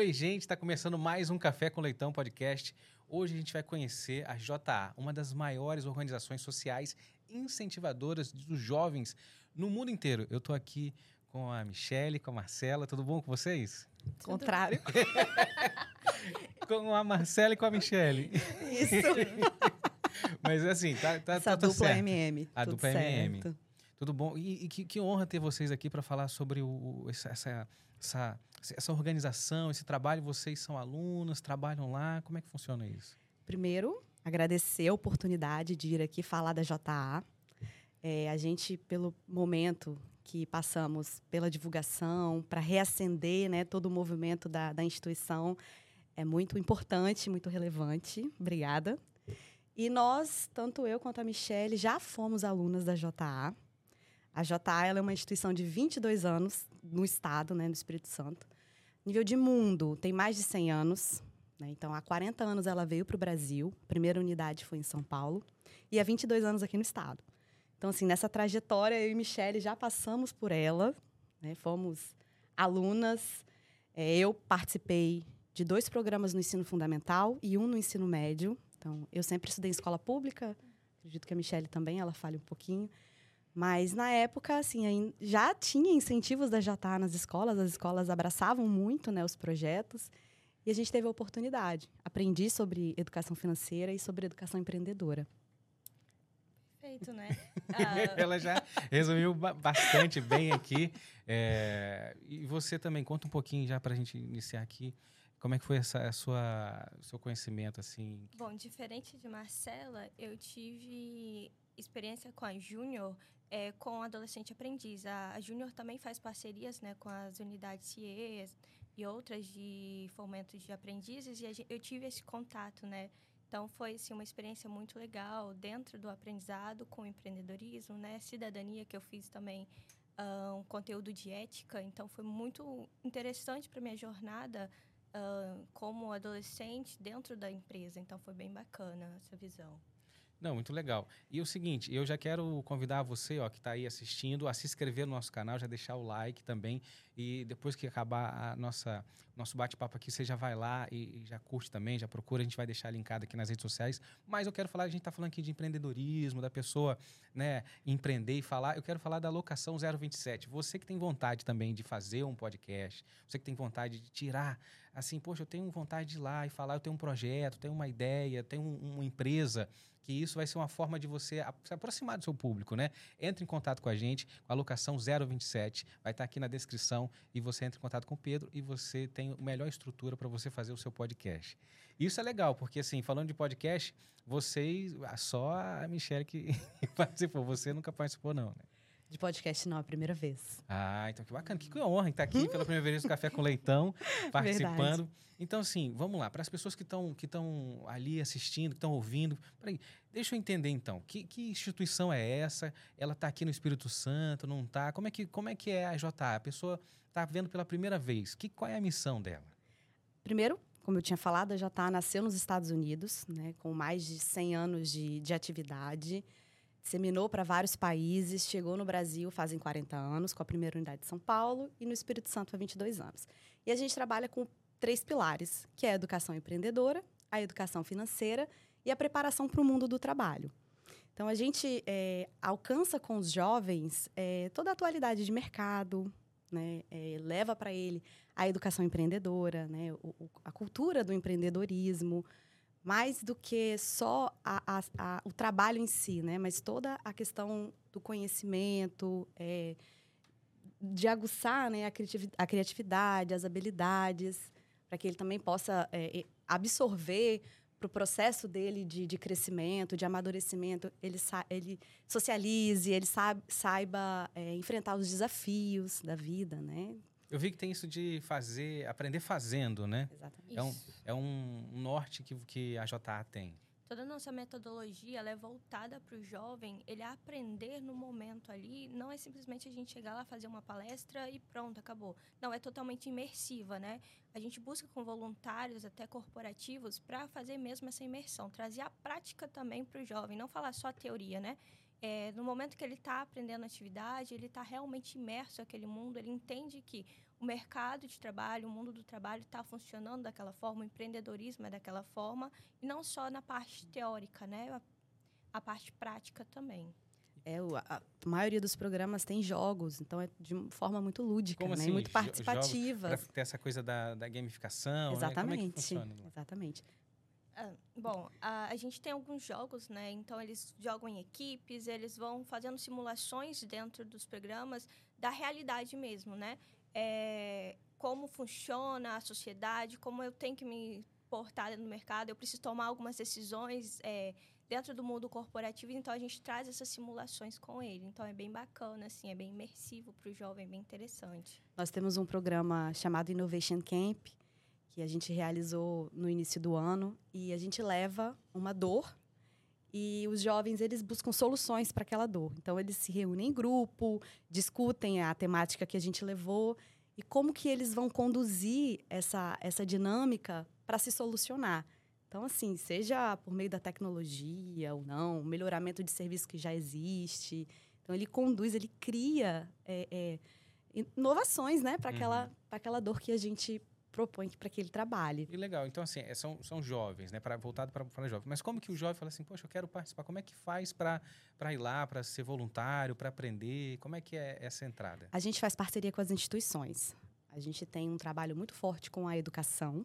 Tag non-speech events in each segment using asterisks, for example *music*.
Oi, gente, está começando mais um Café com Leitão podcast. Hoje a gente vai conhecer a JA, uma das maiores organizações sociais incentivadoras dos jovens no mundo inteiro. Eu estou aqui com a Michelle, com a Marcela. Tudo bom com vocês? Contrário. *laughs* com a Marcela e com a Michelle. Isso. *laughs* Mas assim, tá, tá, Essa tá dupla certo. MM. A tudo dupla MM. Tudo bom? E, e que, que honra ter vocês aqui para falar sobre o, essa, essa, essa, essa organização, esse trabalho. Vocês são alunos, trabalham lá. Como é que funciona isso? Primeiro, agradecer a oportunidade de ir aqui falar da JA. É, a gente, pelo momento que passamos pela divulgação, para reacender né, todo o movimento da, da instituição, é muito importante, muito relevante. Obrigada. E nós, tanto eu quanto a Michelle, já fomos alunas da JA. A JA é uma instituição de 22 anos no estado, né, no Espírito Santo. Nível de mundo, tem mais de 100 anos. Né? Então, há 40 anos ela veio para o Brasil. A primeira unidade foi em São Paulo. E há 22 anos aqui no estado. Então, assim, nessa trajetória, eu e Michelle já passamos por ela. Né? Fomos alunas. É, eu participei de dois programas no ensino fundamental e um no ensino médio. Então, eu sempre estudei em escola pública. Acredito que a Michelle também, ela fale um pouquinho. Mas na época, assim, já tinha incentivos da JA nas escolas, as escolas abraçavam muito né, os projetos. E a gente teve a oportunidade. Aprendi sobre educação financeira e sobre educação empreendedora. Perfeito, né? Ah, *laughs* Ela já resumiu ba- bastante bem aqui. É, e você também, conta um pouquinho já para a gente iniciar aqui. Como é que foi essa, a sua, o seu conhecimento, assim? bom, diferente de Marcela, eu tive experiência com a Júnior é, com adolescente aprendiz. A, a Júnior também faz parcerias né, com as unidades CIEs e outras de fomento de aprendizes e eu tive esse contato, né? Então foi assim, uma experiência muito legal dentro do aprendizado com empreendedorismo, né? Cidadania que eu fiz também ah, um conteúdo de ética, então foi muito interessante para minha jornada ah, como adolescente dentro da empresa. Então foi bem bacana essa visão. Não, muito legal. E o seguinte, eu já quero convidar você, ó, que está aí assistindo, a se inscrever no nosso canal, já deixar o like também. E depois que acabar a nossa nosso bate-papo aqui, você já vai lá e, e já curte também, já procura. A gente vai deixar linkado aqui nas redes sociais. Mas eu quero falar, a gente está falando aqui de empreendedorismo, da pessoa, né, empreender e falar. Eu quero falar da locação 027. Você que tem vontade também de fazer um podcast, você que tem vontade de tirar, assim, poxa, eu tenho vontade de ir lá e falar, eu tenho um projeto, tenho uma ideia, tenho um- uma empresa que isso vai ser uma forma de você se aproximar do seu público, né? Entre em contato com a gente, com a locação 027, vai estar aqui na descrição e você entra em contato com o Pedro e você tem a melhor estrutura para você fazer o seu podcast. Isso é legal, porque assim, falando de podcast, vocês, só a Michelle que *laughs* participou, você nunca participou não, né? De podcast não, a primeira vez. Ah, então que bacana. Que honra estar aqui pela primeira vez no Café com Leitão, *laughs* participando. Então, assim, vamos lá. Para as pessoas que estão que estão ali assistindo, que estão ouvindo, peraí, deixa eu entender então. Que, que instituição é essa? Ela está aqui no Espírito Santo, não está? Como é que, como é, que é a JA? A pessoa está vendo pela primeira vez. Que, qual é a missão dela? Primeiro, como eu tinha falado, a JA nasceu nos Estados Unidos, né, com mais de 100 anos de, de atividade. Disseminou para vários países, chegou no Brasil fazem 40 anos, com a primeira unidade de São Paulo, e no Espírito Santo há 22 anos. E a gente trabalha com três pilares, que é a educação empreendedora, a educação financeira e a preparação para o mundo do trabalho. Então, a gente é, alcança com os jovens é, toda a atualidade de mercado, né? É, leva para ele a educação empreendedora, né? O- o- a cultura do empreendedorismo, mais do que só a- a- a- o trabalho em si, né? mas toda a questão do conhecimento, é, de aguçar né? a, criativi- a criatividade, as habilidades, para que ele também possa é, absorver para o processo dele de, de crescimento, de amadurecimento, ele, ele socialize, ele saib- saiba é, enfrentar os desafios da vida, né? Eu vi que tem isso de fazer, aprender fazendo, né? Exatamente. É um, é um norte que, que a JA tem. Toda a nossa metodologia ela é voltada para o jovem ele aprender no momento ali. Não é simplesmente a gente chegar lá, fazer uma palestra e pronto, acabou. Não, é totalmente imersiva, né? A gente busca com voluntários, até corporativos, para fazer mesmo essa imersão. Trazer a prática também para o jovem, não falar só a teoria, né? É, no momento que ele está aprendendo a atividade, ele está realmente imerso naquele mundo, ele entende que o mercado de trabalho, o mundo do trabalho está funcionando daquela forma, o empreendedorismo é daquela forma, e não só na parte teórica, né? A, a parte prática também. É, a, a, maioria dos programas tem jogos, então é de forma muito lúdica, Como né? assim, muito participativa. Ter essa coisa da, da gamificação, Exatamente. Né? Como é que funciona? Exatamente. Ah, bom, a, a, gente tem alguns jogos, né? Então eles jogam em equipes, eles vão fazendo simulações dentro dos programas da realidade mesmo, né? É, como funciona a sociedade, como eu tenho que me portar no mercado, eu preciso tomar algumas decisões é, dentro do mundo corporativo, então a gente traz essas simulações com ele. Então é bem bacana, assim, é bem imersivo para o jovem, bem interessante. Nós temos um programa chamado Innovation Camp, que a gente realizou no início do ano, e a gente leva uma dor e os jovens eles buscam soluções para aquela dor. Então eles se reúnem em grupo, discutem a temática que a gente levou e como que eles vão conduzir essa essa dinâmica para se solucionar. Então, assim, seja por meio da tecnologia ou não, melhoramento de serviço que já existe. Então, ele conduz, ele cria é, é, inovações, né, para aquela, uhum. aquela dor que a gente propõe para que ele trabalhe. E legal. Então, assim, é, são, são jovens, né, pra, voltado para jovens. Mas como que o jovem fala assim, poxa, eu quero participar? Como é que faz para ir lá, para ser voluntário, para aprender? Como é que é essa entrada? A gente faz parceria com as instituições. A gente tem um trabalho muito forte com a educação,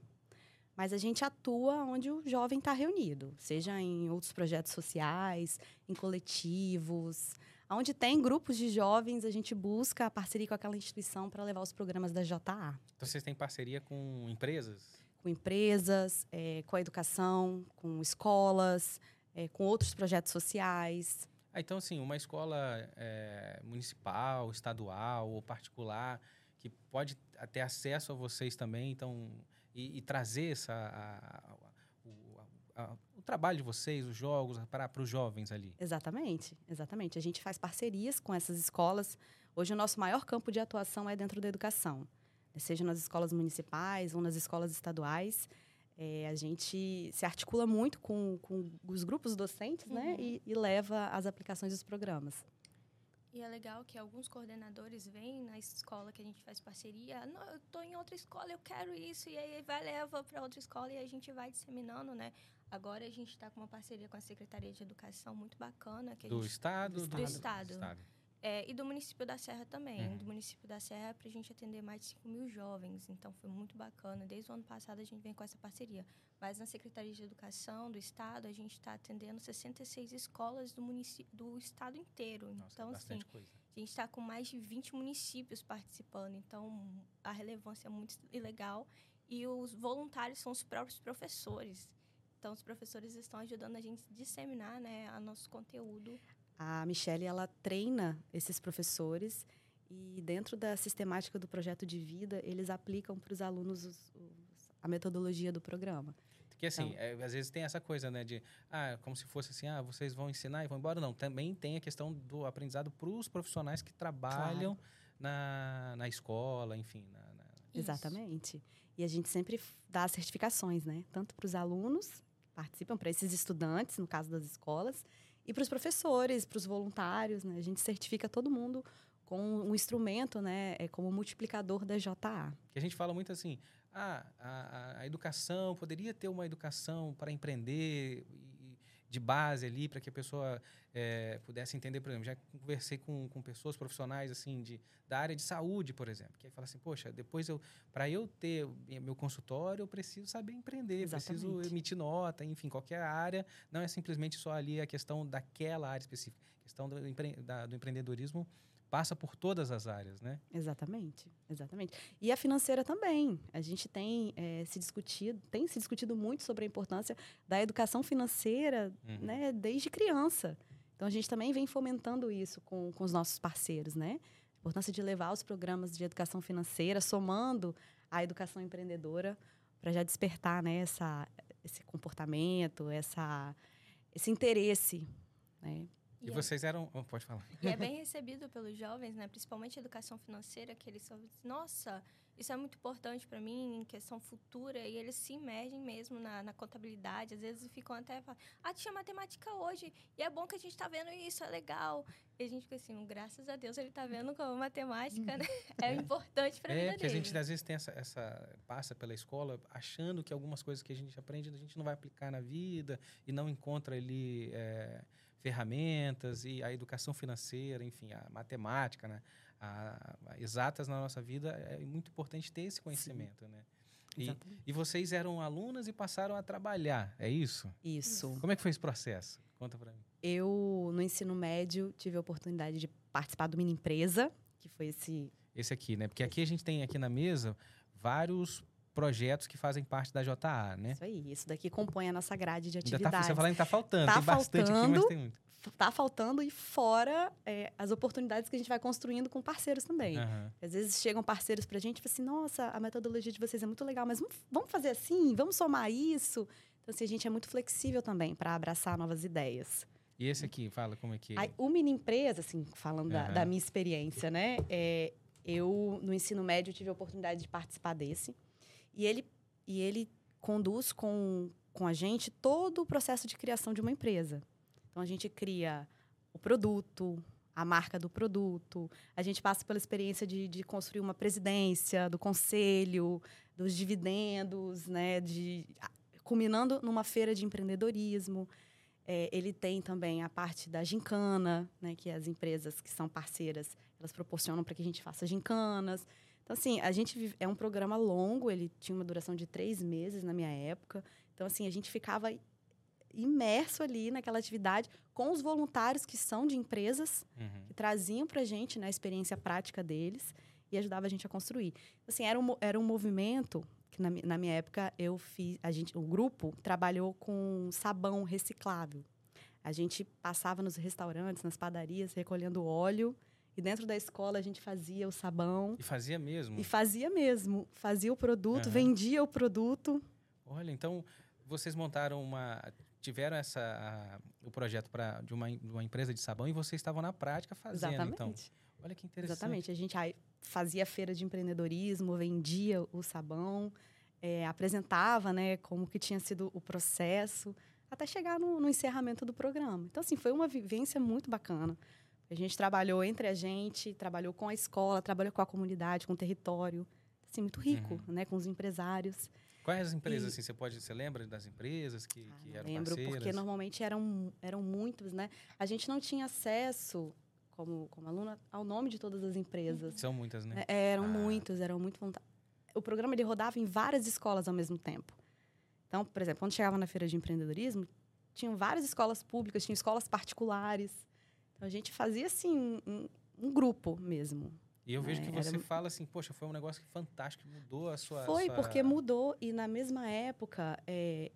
mas a gente atua onde o jovem está reunido, seja em outros projetos sociais, em coletivos. Onde tem grupos de jovens, a gente busca a parceria com aquela instituição para levar os programas da JA. Então, vocês têm parceria com empresas? Com empresas, é, com a educação, com escolas, é, com outros projetos sociais. Ah, então, assim, uma escola é, municipal, estadual ou particular que pode ter acesso a vocês também, então e, e trazer essa, a, a, a, trabalho de vocês, os jogos, para, os jovens ali. Exatamente, exatamente. A gente faz parcerias com essas escolas. Hoje, o nosso maior campo de atuação é dentro da educação, seja nas escolas municipais ou nas escolas estaduais. É, a gente se articula muito com, com os grupos docentes né, uhum. né, e, e leva as aplicações dos programas. E é legal que alguns coordenadores vêm na escola que a gente faz parceria. Não, eu estou em outra escola, eu quero isso. E aí vai, leva para outra escola e a gente vai disseminando, né? Agora a gente está com uma parceria com a Secretaria de Educação muito bacana. do, gente, estado, do, do, do Estado? Do Estado. É, e do município da Serra também. Uhum. Do município da Serra para a gente atender mais de 5 mil jovens. Então foi muito bacana. Desde o ano passado a gente vem com essa parceria. Mas na Secretaria de Educação do Estado a gente está atendendo 66 escolas do, município, do estado inteiro. Nossa, então, assim, coisa. a gente está com mais de 20 municípios participando. Então a relevância é muito legal. E os voluntários são os próprios professores. Então, os professores estão ajudando a gente a disseminar né, a nosso conteúdo a Michelle ela treina esses professores e dentro da sistemática do projeto de vida eles aplicam para os alunos os, os, a metodologia do programa. Que assim, então, é, às vezes tem essa coisa, né, de ah, como se fosse assim, ah, vocês vão ensinar e vão embora. Não, também tem a questão do aprendizado para os profissionais que trabalham claro. na, na escola, enfim. Na, na... Exatamente. E a gente sempre dá certificações, né? Tanto para os alunos participam, para esses estudantes, no caso das escolas, e para os professores, para os voluntários, né? A gente certifica todo mundo com um instrumento, né? É como multiplicador da JA. Que a gente fala muito assim, ah, a, a educação poderia ter uma educação para empreender de base ali para que a pessoa é, pudesse entender, por exemplo, já conversei com, com pessoas profissionais assim de da área de saúde, por exemplo, que aí fala assim, poxa, depois eu para eu ter meu consultório eu preciso saber empreender, Exatamente. preciso emitir nota, enfim, qualquer área não é simplesmente só ali a questão daquela área específica, a questão do, empre, da, do empreendedorismo passa por todas as áreas, né? Exatamente, exatamente. E a financeira também. A gente tem é, se discutido, tem se discutido muito sobre a importância da educação financeira, uhum. né, desde criança. Então a gente também vem fomentando isso com, com os nossos parceiros, né? A importância de levar os programas de educação financeira, somando a educação empreendedora, para já despertar, né, essa, esse comportamento, essa, esse interesse, né? E, e vocês eram. Oh, pode falar. E é *laughs* bem recebido pelos jovens, né? Principalmente a educação financeira, que eles só nossa, isso é muito importante para mim em questão futura e eles se imergem mesmo na, na contabilidade. Às vezes ficam até falando, ah, tinha matemática hoje e é bom que a gente está vendo isso, é legal. E a gente fica assim, graças a Deus ele está vendo como matemática né? *laughs* é importante para a é, vida porque dele. a gente às vezes tem essa, essa passa pela escola achando que algumas coisas que a gente aprende a gente não vai aplicar na vida e não encontra ali é, ferramentas e a educação financeira, enfim, a matemática, né? a, a, exatas na nossa vida, é muito importante ter esse conhecimento, Sim. né? E, e, vocês eram alunas e passaram a trabalhar, é isso? Isso. Como é que foi esse processo? Conta para mim. Eu, no ensino médio, tive a oportunidade de participar do Mini Empresa, que foi esse... Esse aqui, né? Porque aqui a gente tem aqui na mesa vários projetos que fazem parte da JA, né? Isso aí. Isso daqui compõe a nossa grade de atividades. Ainda tá, você falando que tá faltando. Tá tem faltando, bastante aqui, mas tem muito tá faltando e fora é, as oportunidades que a gente vai construindo com parceiros também. Uhum. Às vezes chegam parceiros para a gente e falam assim, nossa, a metodologia de vocês é muito legal, mas vamos fazer assim, vamos somar isso. Então, assim, a gente é muito flexível também para abraçar novas ideias. E esse aqui, fala como é que... Aí, o Mini Empresa, assim, falando uhum. da, da, minha experiência, né? É, eu, no ensino médio, tive a oportunidade de participar desse. E ele, e ele conduz com, com a gente todo o processo de criação de uma empresa. Então a gente cria o produto, a marca do produto, a gente passa pela experiência de, de construir uma presidência, do conselho, dos dividendos, né, de, culminando numa feira de empreendedorismo. É, ele tem também a parte da gincana, né, que as empresas que são parceiras elas proporcionam para que a gente faça gincanas. Então, assim, a gente é um programa longo, ele tinha uma duração de três meses na minha época. Então, assim, a gente ficava imerso ali naquela atividade com os voluntários que são de empresas, uhum. que traziam para a gente né, a experiência prática deles e ajudava a gente a construir. Assim, era um, era um movimento que na, na minha época eu fiz, a gente, o grupo trabalhou com sabão reciclável. A gente passava nos restaurantes, nas padarias, recolhendo óleo e dentro da escola a gente fazia o sabão. E fazia mesmo? E fazia mesmo. Fazia o produto, uhum. vendia o produto. Olha, então vocês montaram uma tiveram essa a, o projeto para de uma, uma empresa de sabão e vocês estavam na prática fazendo então. Exatamente. então. Olha que interessante. Exatamente. A gente aí, fazia feira de empreendedorismo, vendia o sabão, é, apresentava, né, como que tinha sido o processo até chegar no, no encerramento do programa. Então assim, foi uma vivência muito bacana. A gente trabalhou entre a gente, trabalhou com a escola, trabalhou com a comunidade, com o território, assim muito rico, uhum. né, com os empresários. Quais as empresas, e... assim, você pode, você lembra das empresas que, ah, que eram lembro, parceiras? porque normalmente eram, eram muitos, né? A gente não tinha acesso, como, como aluna, ao nome de todas as empresas. São muitas, né? É, eram ah. muitos, eram muito O programa, ele rodava em várias escolas ao mesmo tempo. Então, por exemplo, quando chegava na feira de empreendedorismo, tinham várias escolas públicas, tinham escolas particulares. Então, a gente fazia, assim, um, um grupo mesmo. E eu vejo é, que você era... fala assim, poxa, foi um negócio fantástico, mudou a sua. Foi, sua... porque mudou. E na mesma época, é,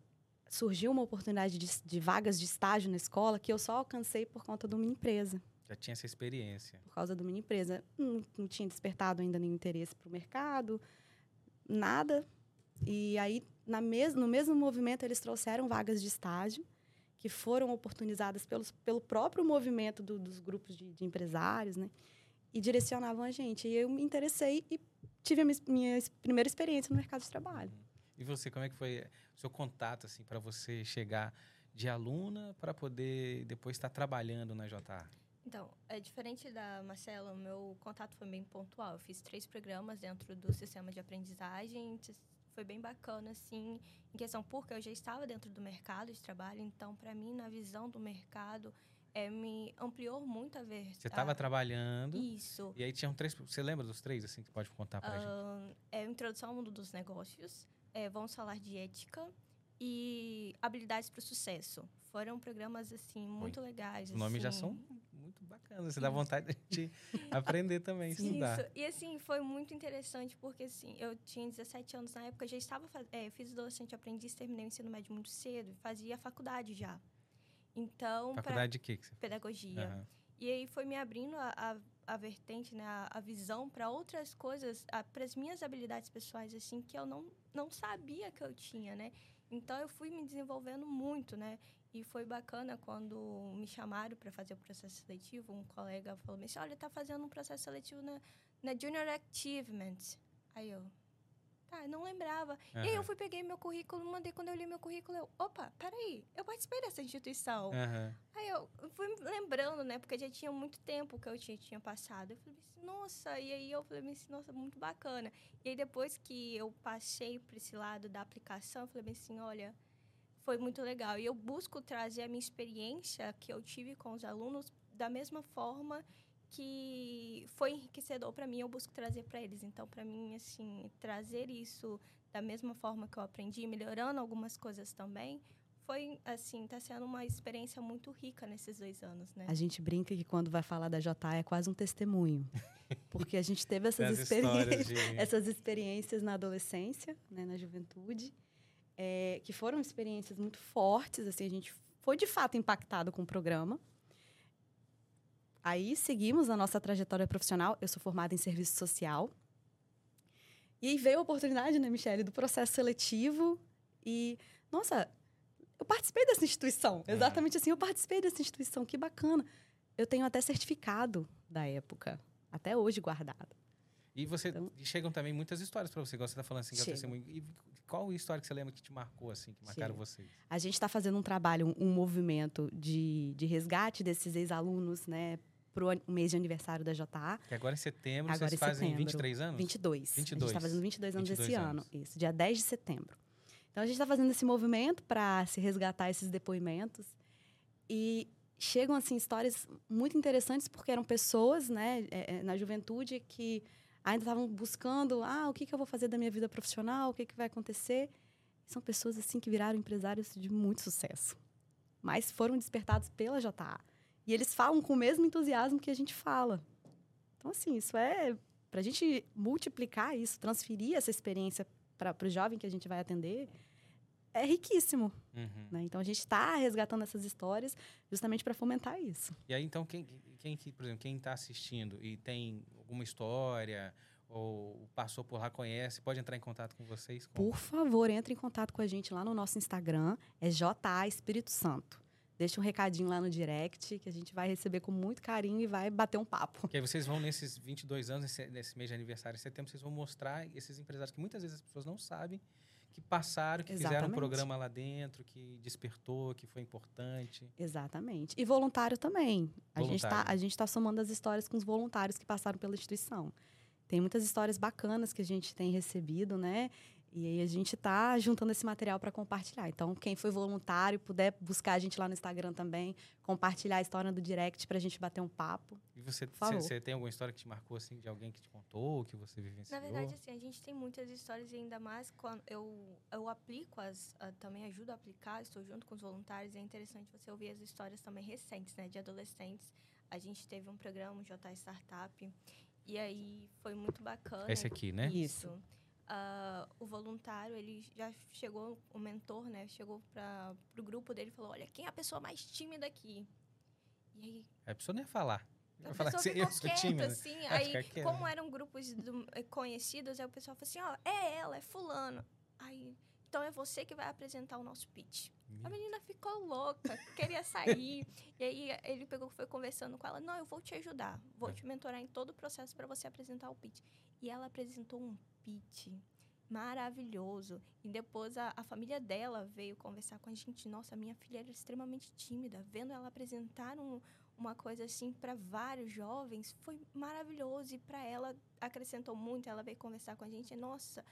surgiu uma oportunidade de, de, vagas de estágio na escola que eu só alcancei por conta de uma empresa. Já tinha essa experiência. Por causa de uma empresa. Não, não tinha despertado ainda nenhum interesse para o mercado, nada. E aí, na mes no mesmo movimento, eles trouxeram vagas de estágio que foram oportunizadas pelos, pelo próprio movimento do, dos grupos de, de empresários, né? e direcionavam a gente. E eu me interessei e tive a minha primeira experiência no mercado de trabalho. E você, como é que foi o seu contato assim para você chegar de aluna para poder depois estar trabalhando na JA? Então, é diferente da Marcela, o meu contato foi bem pontual. Eu fiz três programas dentro do sistema de aprendizagem. Foi bem bacana, assim, em questão porque eu já estava dentro do mercado de trabalho. Então, para mim, na visão do mercado, é, me ampliou muito a ver. Você estava trabalhando. Isso. E aí tinham três. Você lembra dos três, assim, que pode contar para uh, gente? É Introdução ao Mundo dos Negócios, é, Vamos Falar de Ética e Habilidades para o Sucesso. Foram programas, assim, muito legais. Os nomes assim. já são muito bacanas. Você dá vontade de *laughs* aprender também, estudar. Isso. E, assim, foi muito interessante porque, assim, eu tinha 17 anos na época, já estava... É, fiz adolescente aprendiz, terminei o ensino médio muito cedo. Fazia faculdade já. Então, Faculdade de quê? Que você... Pedagogia. Uhum. E aí foi me abrindo a, a, a vertente, né, a, a visão para outras coisas, para as minhas habilidades pessoais, assim, que eu não, não sabia que eu tinha, né? Então, eu fui me desenvolvendo muito, né? E foi bacana quando me chamaram para fazer o processo seletivo. Um colega falou assim: olha, tá fazendo um processo seletivo na, na Junior Achievement. Aí eu, tá, não lembrava. Uhum. E aí eu fui, peguei meu currículo, mandei, quando eu li meu currículo, eu, opa, peraí, eu participei dessa instituição. Uhum. Aí eu fui lembrando, né, porque já tinha muito tempo que eu tinha, tinha passado. Eu falei assim, nossa, e aí eu falei assim, nossa, muito bacana. E aí depois que eu passei para esse lado da aplicação, eu falei assim, olha, foi muito legal. E eu busco trazer a minha experiência que eu tive com os alunos da mesma forma que foi enriquecedor para mim, eu busco trazer para eles. Então, para mim, assim, trazer isso da mesma forma que eu aprendi, melhorando algumas coisas também, foi, assim, tá sendo uma experiência muito rica nesses dois anos, né? A gente brinca que quando vai falar da JA é quase um testemunho. *laughs* Porque a gente teve essas, experiências, de... *laughs* essas experiências na adolescência, né, na juventude, é, que foram experiências muito fortes, assim, a gente foi de fato impactado com o programa, Aí seguimos a nossa trajetória profissional. Eu sou formada em serviço social. E aí veio a oportunidade, né, Michelle, do processo seletivo. E, nossa, eu participei dessa instituição. É. Exatamente assim, eu participei dessa instituição. Que bacana. Eu tenho até certificado da época, até hoje guardado. E você então, chegam também muitas histórias para você, igual você está falando assim, que é E qual história que você lembra que te marcou, assim, que marcaram chega. vocês? A gente está fazendo um trabalho, um, movimento de, de resgate desses ex-alunos, né, para o mês de aniversário da JA. Que agora em setembro, agora vocês em fazem setembro, 23 anos? 22. 22. A gente está fazendo 22 anos 22 esse anos. ano. Isso, dia 10 de setembro. Então, a gente está fazendo esse movimento para se resgatar esses depoimentos. E chegam, assim, histórias muito interessantes, porque eram pessoas, né, é, é, na juventude que ainda estavam buscando, ah, o que, que eu vou fazer da minha vida profissional, o que, que vai acontecer. São pessoas, assim, que viraram empresários de muito sucesso. Mas foram despertados pela JA. E eles falam com o mesmo entusiasmo que a gente fala. Então, assim, isso é. Para a gente multiplicar isso, transferir essa experiência para o jovem que a gente vai atender, é riquíssimo. Uhum. Né? Então, a gente está resgatando essas histórias justamente para fomentar isso. E aí, então, quem, quem, por exemplo, quem está assistindo e tem alguma história ou passou por lá, conhece, pode entrar em contato com vocês? Por favor, entre em contato com a gente lá no nosso Instagram, é JA Espírito Santo deixa um recadinho lá no direct que a gente vai receber com muito carinho e vai bater um papo. Que aí vocês vão, nesses 22 anos, nesse, nesse mês de aniversário em setembro, vocês vão mostrar esses empresários que muitas vezes as pessoas não sabem que passaram, que Exatamente. fizeram um programa lá dentro, que despertou, que foi importante. Exatamente. E voluntário também. Voluntário. A gente está tá somando as histórias com os voluntários que passaram pela instituição. Tem muitas histórias bacanas que a gente tem recebido, né? E aí a gente está juntando esse material para compartilhar. Então, quem foi voluntário, puder buscar a gente lá no Instagram também, compartilhar a história do direct para a gente bater um papo. E você, você tem alguma história que te marcou assim de alguém que te contou, que você vivenciou? Na verdade, assim, a gente tem muitas histórias e ainda mais quando eu eu aplico as também ajudo a aplicar, estou junto com os voluntários, é interessante você ouvir as histórias também recentes, né, de adolescentes. A gente teve um programa, o J Startup, e aí foi muito bacana. Esse aqui, né? Isso. Isso uh, o voluntário, ele já chegou, o mentor, né, chegou para o grupo dele e falou, olha, quem é a pessoa mais tímida aqui? E aí... A pessoa nem ia falar. A pessoa que ficou quieta, tímida. assim. É, aí, como eram grupos do, eh, conhecidos, aí o pessoal falou assim, ó, oh, é ela, é fulano. Aí, então é você que vai apresentar o nosso pitch. A menina ficou louca, queria sair. e aí ele pegou, foi conversando com ela, não, eu vou te ajudar, vou é. te mentorar em todo o processo para você apresentar o pitch. E ela apresentou um pitch maravilhoso. E depois a, a, família dela veio conversar com a gente. Nossa, minha filha era extremamente tímida. Vendo ela apresentar um, uma coisa assim para vários jovens, foi maravilhoso. E para ela acrescentou muito. Ela veio conversar com a gente. Nossa,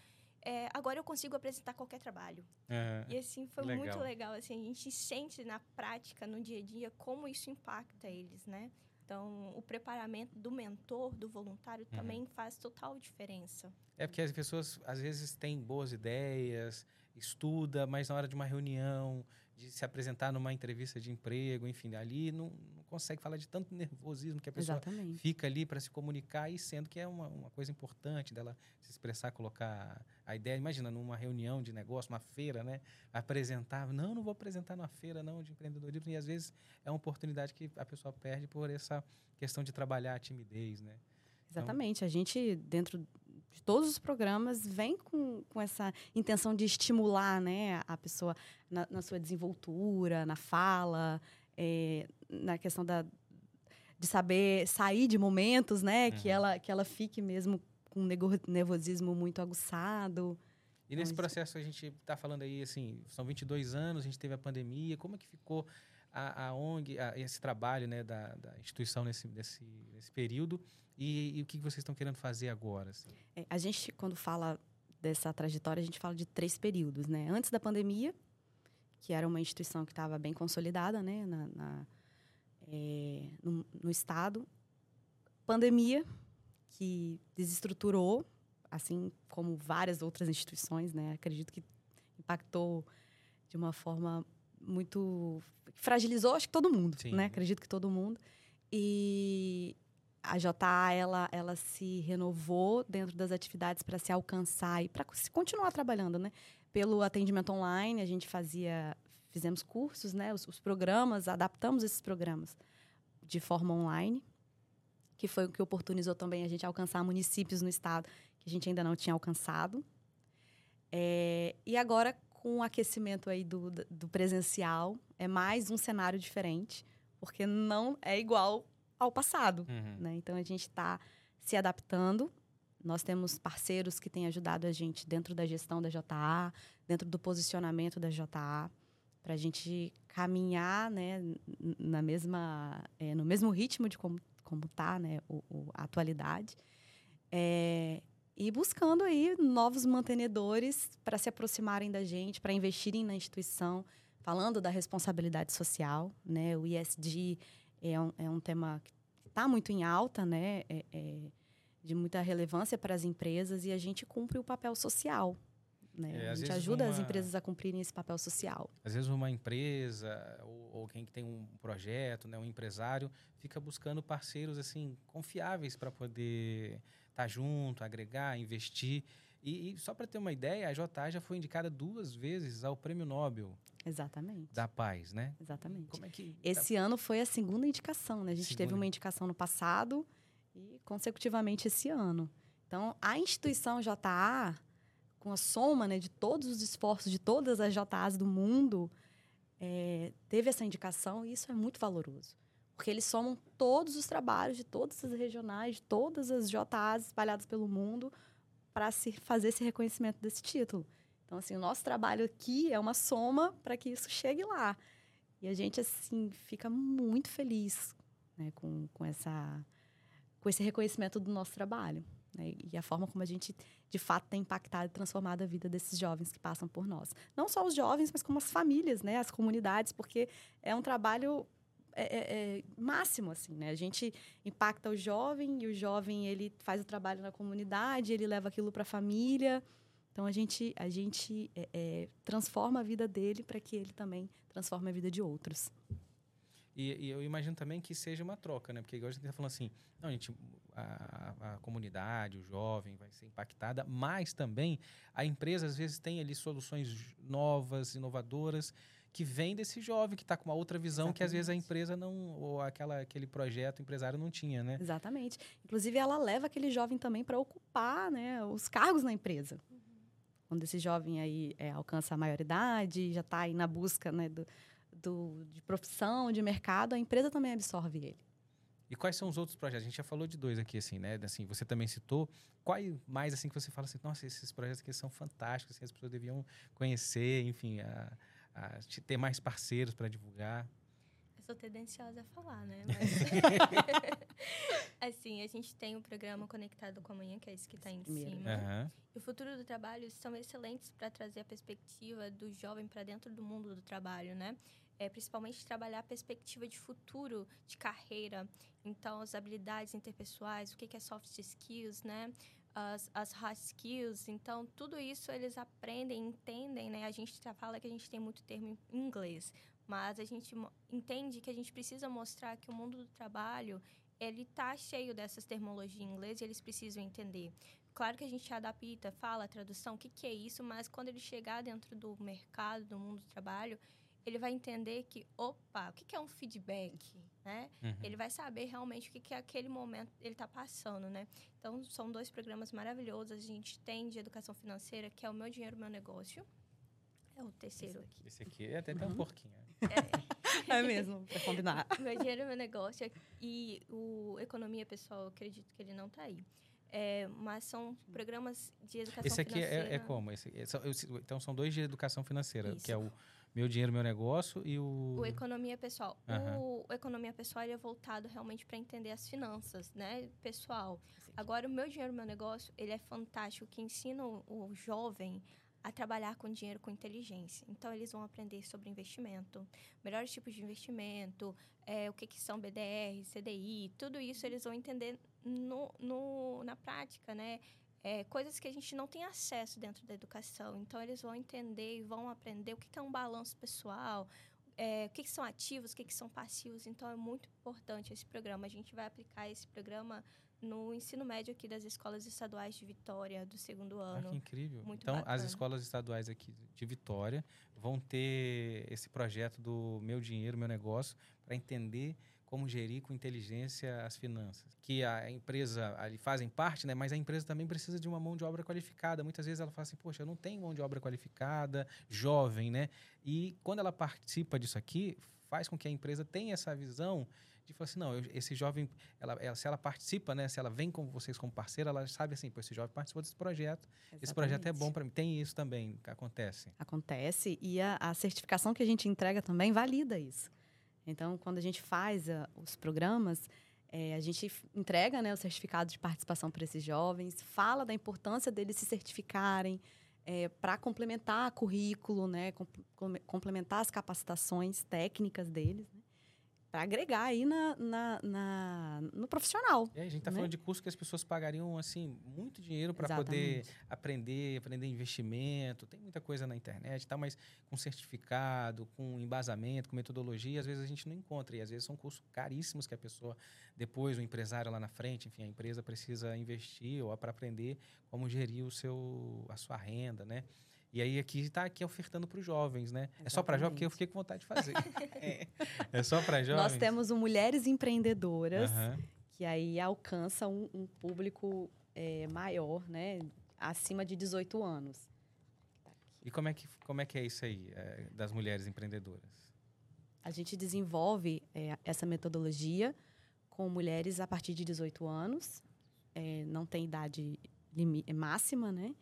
é, agora eu consigo apresentar qualquer trabalho. É, e assim, foi legal. muito legal. Assim, a gente sente na prática, no dia a dia, como isso impacta eles, né? Então, o preparamento do mentor, do voluntário, uhum. também faz total diferença. É porque as pessoas, às vezes, têm boas ideias, estuda, mas na hora de uma reunião, de se apresentar numa entrevista de emprego, enfim, ali não, não consegue falar de tanto nervosismo que a pessoa Exatamente. fica ali para se comunicar e sendo que é uma, uma coisa importante dela se expressar, colocar a ideia. Imagina, numa reunião de negócio, uma feira, né? Apresentar, não, não vou apresentar numa feira não de empreendedorismo e às vezes é uma oportunidade que a pessoa perde por essa questão de trabalhar a timidez, né? Exatamente. Então, a gente, dentro de todos os programas vem com, com essa intenção de estimular né, a pessoa na, na sua desenvoltura, na fala, é, na questão da, de saber sair de momentos, né? Uhum. Que, ela, que ela fique mesmo com um nervosismo muito aguçado. E nesse processo a gente está falando aí, assim, são 22 anos, a gente teve a pandemia, como é que ficou a, a ONG, a, esse trabalho né, da, da instituição nesse, nesse, nesse período e, e, o que vocês estão querendo fazer agora? Assim? É, a gente, quando fala dessa trajetória, a gente fala de três períodos, né? Antes da pandemia, que era uma instituição que estava bem consolidada, né, na, na é, no, no estado. Pandemia, que desestruturou assim como várias outras instituições, né? Acredito que impactou de uma forma muito fragilizou acho que todo mundo, Sim. né? Acredito que todo mundo. E a JA ela ela se renovou dentro das atividades para se alcançar e para continuar trabalhando, né? Pelo atendimento online, a gente fazia fizemos cursos, né? Os, os programas, adaptamos esses programas de forma online, que foi o que oportunizou também a gente alcançar municípios no estado que a gente ainda não tinha alcançado. É, e agora, com o aquecimento aí do, do presencial, é mais um cenário diferente, porque não é igual ao passado. Uhum. Né? Então, a gente está se adaptando. Nós temos parceiros que têm ajudado a gente dentro da gestão da JA, dentro do posicionamento da JA, para a gente caminhar né, na mesma, é, no mesmo ritmo de como está né, o, o, a atualidade. É, e buscando aí novos mantenedores para se aproximarem da gente, para investirem na instituição, falando da responsabilidade social, né? O ISD é um, é um tema que está muito em alta, né? É, é de muita relevância para as empresas e a gente cumpre o papel social. Né? É, a gente ajuda uma... as empresas a cumprirem esse papel social. Às vezes uma empresa ou, ou quem tem um projeto, né, um empresário, fica buscando parceiros assim confiáveis para poder estar tá junto, agregar, investir. E, e só para ter uma ideia, a JA já foi indicada duas vezes ao Prêmio Nobel. Exatamente. Da Paz, né? Exatamente. Como é que Esse tá... ano foi a segunda indicação, né? A gente segunda. teve uma indicação no passado e consecutivamente esse ano. Então, a instituição JA, com a soma né, de todos os esforços de todas as JAs do mundo, é, teve essa indicação e isso é muito valoroso. Porque eles somam todos os trabalhos de todas as regionais, de todas as JAs espalhadas pelo mundo, para se fazer esse reconhecimento desse título. Então, assim, o nosso trabalho aqui é uma soma para que isso chegue lá. E a gente, assim, fica muito feliz né, com, com, essa, com esse reconhecimento do nosso trabalho. Né, e a forma como a gente, de fato, tem impactado e transformado a vida desses jovens que passam por nós. Não só os jovens, mas como as famílias, né, as comunidades, porque é um trabalho é, é, é, máximo, assim, né? A gente impacta o jovem e o jovem, ele faz o trabalho na comunidade, ele leva aquilo para a família. Então, a gente, a gente é, é, transforma a vida dele para que ele também transforme a vida de outros. E, e, eu imagino também que seja uma troca, né? Porque igual a gente está falando assim, não, gente, a, a, comunidade, o jovem vai ser impactada, mas também a empresa às vezes tem ali soluções novas, inovadoras, que vem desse jovem que está com uma outra visão Exatamente. que às vezes a empresa não ou aquela aquele projeto empresário não tinha, né? Exatamente. Inclusive ela leva aquele jovem também para ocupar, né, os cargos na empresa. Uhum. Quando esse jovem aí é, alcança a maioridade, já está aí na busca, né, do, do, de profissão, de mercado, a empresa também absorve ele. E quais são os outros projetos? A gente já falou de dois aqui, assim, né? Assim, você também citou. Quais mais, assim, que você fala assim, nossa, esses projetos aqui são fantásticos, assim, as pessoas deviam conhecer, enfim, a, a ter mais parceiros para divulgar? Eu sou tendenciosa a falar, né? Mas, *laughs* assim, a gente tem o um programa Conectado com Amanhã, que é esse que está em cima. Uhum. E o futuro do trabalho são excelentes para trazer a perspectiva do jovem para dentro do mundo do trabalho, né? É, principalmente trabalhar a perspectiva de futuro, de carreira. Então, as habilidades interpessoais, o que é soft skills, né? As, as hard skills. Então, tudo isso eles aprendem, entendem, né? A gente já fala que a gente tem muito termo em inglês, mas a gente entende que a gente precisa mostrar que o mundo do trabalho ele tá cheio dessas terminologias em inglês e eles precisam entender. Claro que a gente adapta, fala tradução, o que, que é isso, mas quando ele chegar dentro do mercado, do mundo do trabalho, ele vai entender que, opa, o que, que é um feedback? Né? Uhum. Ele vai saber realmente o que, que é aquele momento ele está passando, né? Então, são dois programas maravilhosos. A gente tem de educação financeira, que é o Meu Dinheiro, Meu Negócio. É o terceiro esse, aqui. Esse aqui é até uhum. um porquinho. É, *laughs* é mesmo, para combinar. *laughs* meu Dinheiro, Meu Negócio. E o Economia Pessoal, eu acredito que ele não está aí. É, mas são programas de educação Esse aqui financeira. é, é como? Esse, é- são- eu- então são dois de educação financeira, Isso. que é o Meu Dinheiro, Meu Negócio e o... O Economia Pessoal. Aham. O, o Economia Pessoal ele é voltado realmente para entender as finanças, né, pessoal. Agora, o Meu Dinheiro, Meu Negócio, ele é fantástico, que ensina o, o jovem a trabalhar com dinheiro com inteligência. Então, eles vão aprender sobre investimento, melhores tipos de investimento, é, o que, que são BDR, CDI, tudo isso eles vão entender no, no, na prática, né? É, coisas que a gente não tem acesso dentro da educação. Então, eles vão entender e vão aprender o que, que é um balanço pessoal, é, o que, que são ativos, o que, que são passivos. Então, é muito importante esse programa. A gente vai aplicar esse programa no ensino médio aqui das escolas estaduais de Vitória, do segundo Ah, ano. que incrível. Muito então, as bacana. escolas estaduais aqui de Vitória vão ter esse projeto do Meu Dinheiro, Meu Negócio, para entender como gerir com inteligência as finanças. Que a empresa ali fazem parte, né? Mas a empresa também precisa de uma mão de obra qualificada. Muitas vezes ela fala assim, poxa, eu não tenho mão de obra qualificada, jovem, né? E quando ela participa disso aqui, faz com que a empresa tenha essa visão de falar assim, não, eu- esse jovem, ela, ela- se ela participa, né? Se ela vem com vocês como parceira, ela sabe assim, pô, esse jovem participou desse projeto, esse projeto é Exatamente. bom para mim. Tem isso também que acontece. Acontece e a, a certificação que a gente entrega também valida isso. Então, quando a gente faz a- os programas, eh, a gente entrega né, o certificado de participação para esses jovens, fala da importância deles se certificarem para complementar currículo, né, com- complementar as capacitações técnicas deles, né, para agregar aí na, na- na- no profissional. Aí, a gente está Né? falando de curso que as pessoas pagariam assim muito dinheiro para poder aprender, aprender investimento. Tem muita coisa na internet, tá? Mas com certificado, com embasamento, com metodologia, às vezes a gente não encontra. E às vezes são cursos caríssimos que a pessoa, depois o empresário lá na frente, enfim, a empresa precisa investir ou para aprender como gerir o seu, a sua renda, né? E aí aqui está aqui ofertando para os jovens, né? É só para jovens, porque eu Exatamente. fiquei com vontade de fazer. *laughs* é só para jovens. Nós temos o Mulheres Empreendedoras, Aham. que aí alcança um, um público eh, maior, né? Acima de 18 anos. E como é que, como é, que é isso aí, é, das mulheres empreendedoras? A gente desenvolve eh, essa metodologia com mulheres a partir de 18 anos, eh, não tem idade limi- máxima, né?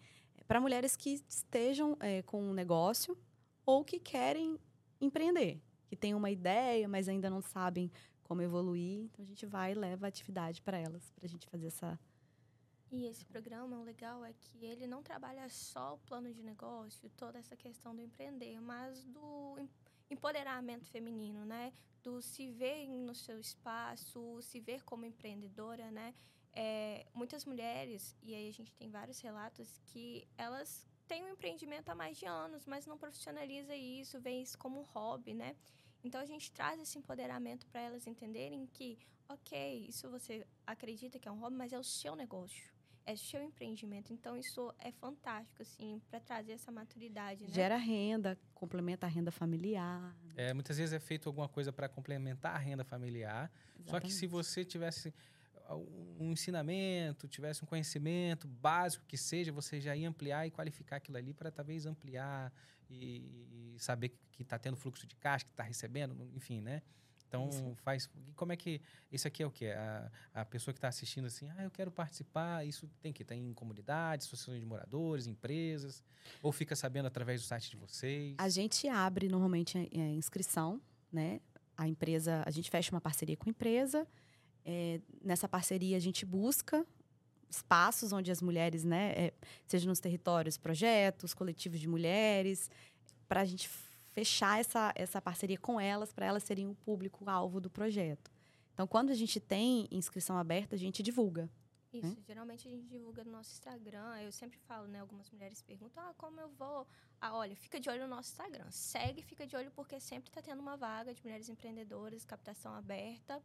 Para mulheres que estejam eh, com um negócio ou que querem empreender, que têm uma ideia, mas ainda não sabem como evoluir. Então a gente vai e leva atividade para elas, para a gente fazer essa E esse programa, o legal é que ele não trabalha só o plano de negócio, toda essa questão do empreender, mas do em- empoderamento feminino, né? Do se ver no seu espaço, se ver como empreendedora, né? É, muitas mulheres, e aí a gente tem vários relatos, que elas têm um empreendimento há mais de anos, mas não profissionaliza isso, vê isso como um hobby, né? Então a gente traz esse empoderamento para elas entenderem que, ok, isso você acredita que é um hobby, mas é o seu negócio é o seu empreendimento. Então, isso é fantástico, assim, para trazer essa maturidade, né? gera renda, complementa a renda familiar. É, muitas vezes é feito alguma coisa para complementar a renda familiar. Só que se Exatamente. você tivesse um ensinamento, tivesse um conhecimento básico que seja, você já ia ampliar e qualificar aquilo ali para talvez ampliar e, e saber que está tendo fluxo de caixa, que está recebendo, enfim, né? Então, Isso. faz. Como é que. Isso aqui é o quê? A, a pessoa que está assistindo assim, ah, eu quero participar. Isso tem que Tem em comunidades, associações de moradores, empresas? Ou fica sabendo através do site de vocês? A gente abre normalmente a a inscrição, né? A empresa, a gente fecha uma parceria com a empresa. É, nessa parceria a gente busca espaços onde as mulheres, né, é, seja nos territórios, projetos, coletivos de mulheres, para a gente fechar essa, essa parceria com elas, para elas serem o público-alvo do projeto. Então, quando a gente tem inscrição aberta, a gente divulga. Isso, geralmente a gente divulga no nosso Instagram. Eu sempre falo, né? Algumas mulheres perguntam, ah, como eu vou? Ah, olha, fica de olho no nosso Instagram. Segue, fica de olho, porque sempre está tendo uma vaga de mulheres empreendedoras, captação aberta.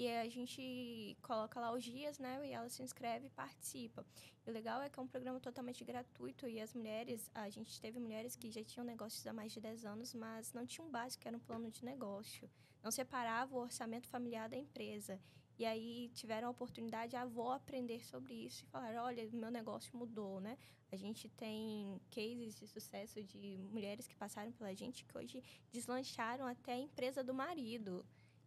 E a gente coloca lá os dias, né? E ela se inscreve e participa. E o legal é que é um programa totalmente gratuito e as mulheres, a gente teve mulheres que já tinham negócios há mais de 10 anos, mas não tinham básico, que era um plano de negócio. Não separava o orçamento familiar da empresa. E aí tiveram a oportunidade, a avó, aprender sobre isso e falar, olha, meu negócio mudou, né? A gente tem cases de sucesso de mulheres que passaram pela gente que hoje deslancharam até a empresa do marido.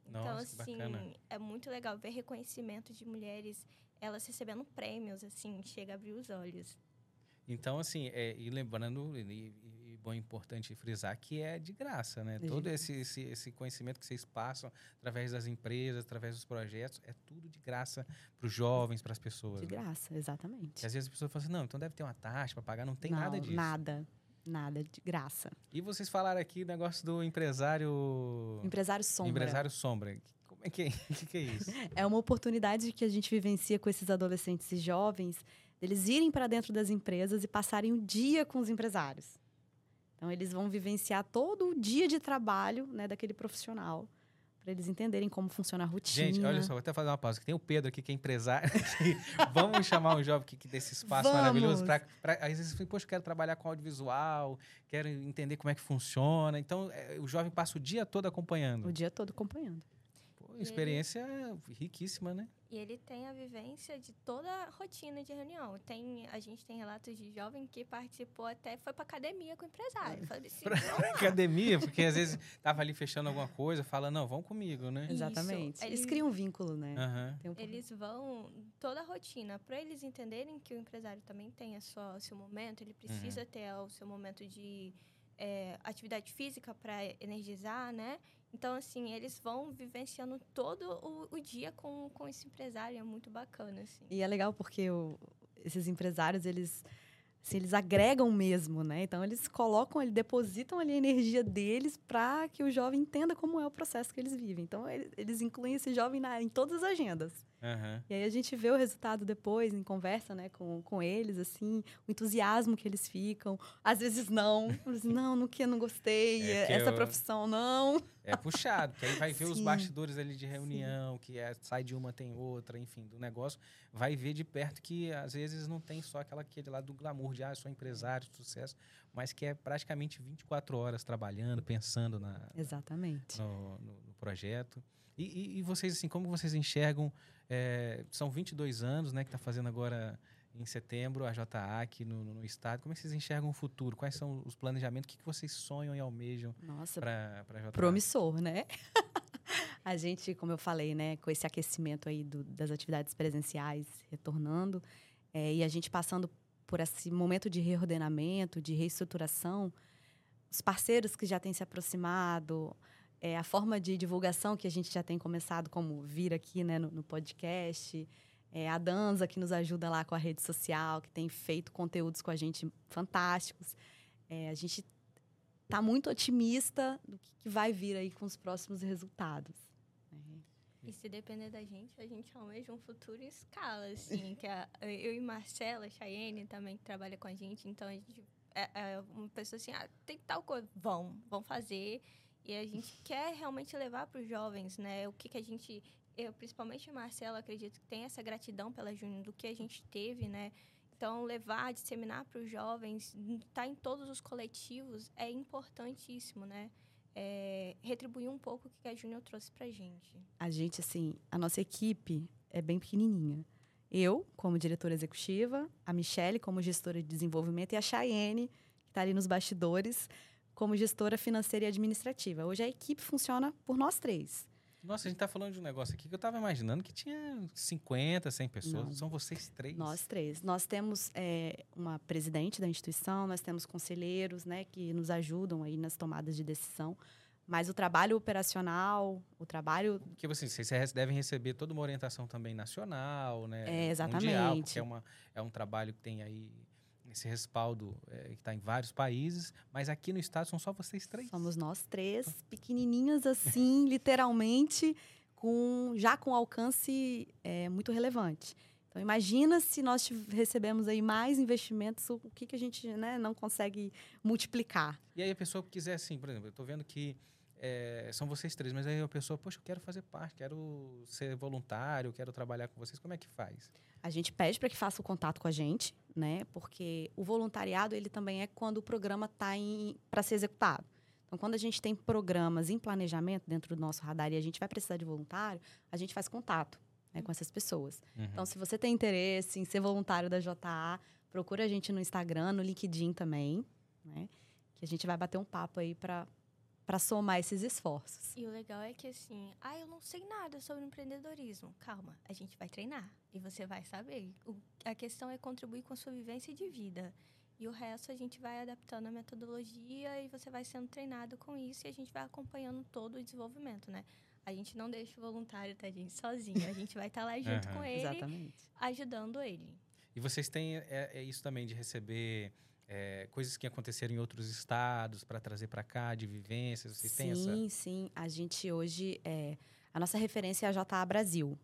Então, Nossa, que assim, bacana. é muito legal ver reconhecimento de mulheres elas recebendo prêmios, assim, chega a abrir os olhos. Então, assim, é, e lembrando, e, e bom, importante frisar que é de graça, né? De Todo esse, esse, esse, conhecimento que vocês passam através das empresas, através dos projetos, é tudo de graça para os jovens, para as pessoas. De né? graça, exatamente. E às vezes as pessoas falam assim, não, então deve ter uma taxa para pagar, não tem não, nada disso. Nada. Nada, de graça. E vocês falaram aqui o negócio do empresário. Empresário sombra. Empresário sombra. Como é que, *laughs* que, que é isso? *laughs* é uma oportunidade que a gente vivencia com esses adolescentes e jovens eles irem para dentro das empresas e passarem o dia com os empresários. Então, eles vão vivenciar todo o dia de trabalho né, daquele profissional, para eles entenderem como funciona a rotina. Gente, olha só, vou até fazer uma pausa. Tem o Pedro aqui, que é empresário. *laughs* Vamos chamar um jovem que, que desse espaço Vamos. maravilhoso. Pra, pra, às vezes, poxa, quero trabalhar com audiovisual, quero entender como é que funciona. Então, é, o jovem passa o dia todo acompanhando. O dia todo acompanhando. Experiência ele... riquíssima, né? E ele tem a vivência de toda a rotina de reunião. Tem, a gente tem relatos de jovem que participou até, foi para academia com o empresário. Falei assim, pra academia, porque às vezes tava ali fechando alguma coisa, fala, não, vão comigo, né? Exatamente. Eles, eles criam um vínculo, né? Uhum. Um eles vão, toda a rotina, para eles entenderem que o empresário também tem a sua, o seu momento, ele precisa uhum. ter o seu momento de é, atividade física para energizar, né? Então, assim, eles vão vivenciando todo o, o, dia com, com esse empresário, é muito bacana, assim. E é legal porque o, esses empresários, eles, assim, eles agregam mesmo, né? Então, eles colocam, eles depositam ali a energia deles para que o jovem entenda como é o processo que eles vivem. Então, eles, eles incluem esse jovem na, em todas as agendas. Uhum. E aí a gente vê o resultado depois, em conversa né, com, com eles, assim, o entusiasmo que eles ficam. Às vezes não. *laughs* Não, não que não gostei, é essa eu... profissão não. É puxado, porque aí vai ver Sim. os bastidores ali de reunião, Sim. que é, sai de uma, tem outra, enfim, do negócio. Vai ver de perto que às vezes não tem só aquela aquele lado do glamour de, ah, eu sou empresário, sucesso, mas que é praticamente 24 horas trabalhando, pensando na, Exatamente. no, no, no projeto. E, e, e, vocês, assim, como vocês enxergam é, são 22 anos, né, que está fazendo agora em setembro a JA aqui no, no, estado. Como é que vocês enxergam o futuro? Quais são os planejamentos? O que, que vocês sonham e almejam para a JA? Promissor, né? *laughs* a gente, como eu falei, né, com esse aquecimento aí do, das atividades presenciais retornando é, e a gente passando por esse momento de reordenamento, de reestruturação, os parceiros que já têm se aproximado, é, a forma de divulgação que a gente já tem começado, como vir aqui né, no, no podcast, é, a Danza, que nos ajuda lá com a rede social, que tem feito conteúdos com a gente fantásticos. É, a gente está muito otimista do que, que, vai vir aí com os próximos resultados. Né? E se depender da gente, a gente almeja um futuro em escala, assim, que a, eu e Marcela, Chayenne também que trabalha com a gente, então a gente é, é uma pessoa assim, ah, tem tal coisa, vão, vão fazer. E a gente quer realmente levar para os jovens, né? O que, que a gente. Eu, principalmente Marcela, acredito que tem essa gratidão pela Júnior do que a gente teve, né? Então, levar, disseminar para os jovens, estar tá em todos os coletivos é importantíssimo, né? É, retribuir um pouco o que a Júnior trouxe para a gente. A gente, assim, a nossa equipe é bem pequenininha. Eu, como diretora executiva, a Michelle, como gestora de desenvolvimento, e a Chayenne, que está ali nos bastidores, como gestora financeira e administrativa. Hoje a equipe funciona por nós três. Nossa, a gente está falando de um negócio aqui que eu estava imaginando que tinha 50, 100 pessoas. Não. São vocês três? Nós três. Nós temos é, uma presidente da instituição, nós temos conselheiros né, que nos ajudam aí nas tomadas de decisão. Mas o trabalho operacional, o trabalho. Que assim, vocês devem receber toda uma orientação também nacional, né? É, exatamente. Mundial, porque é, uma, é um trabalho que tem aí esse respaldo é, que está em vários países, mas aqui no estado são só vocês três. Somos nós três, pequenininhas assim, *laughs* literalmente, com já com alcance é, muito relevante. Então imagina se nós recebemos aí mais investimentos, o que, que a gente né, não consegue multiplicar. E aí a pessoa quiser assim, por exemplo, eu estou vendo que é, são vocês três, mas aí a pessoa, poxa, eu quero fazer parte, quero ser voluntário, quero trabalhar com vocês, como é que faz? A gente pede para que faça o contato com a gente, né? Porque o voluntariado ele também é quando o programa está para ser executado. Então, quando a gente tem programas em planejamento dentro do nosso radar e a gente vai precisar de voluntário, a gente faz contato né, com essas pessoas. Uhum. Então, se você tem interesse em ser voluntário da JA, procura a gente no Instagram, no LinkedIn também, né? Que a gente vai bater um papo aí para para somar esses esforços. E o legal é que assim, ah, eu não sei nada sobre empreendedorismo. Calma, a gente vai treinar e você vai saber. O, a questão é contribuir com a sua vivência de vida. E o resto a gente vai adaptando a metodologia e você vai sendo treinado com isso e a gente vai acompanhando todo o desenvolvimento, né? A gente não deixa o voluntário, tá, gente, sozinho. A gente vai estar tá lá junto uhum. com ele, Exatamente. ajudando ele. E vocês têm é, é isso também de receber é, coisas que aconteceram em outros estados para trazer para cá, de vivências? Vocês sim, essa? Sim, sim. A gente hoje, é, a nossa referência é a JA Brasil.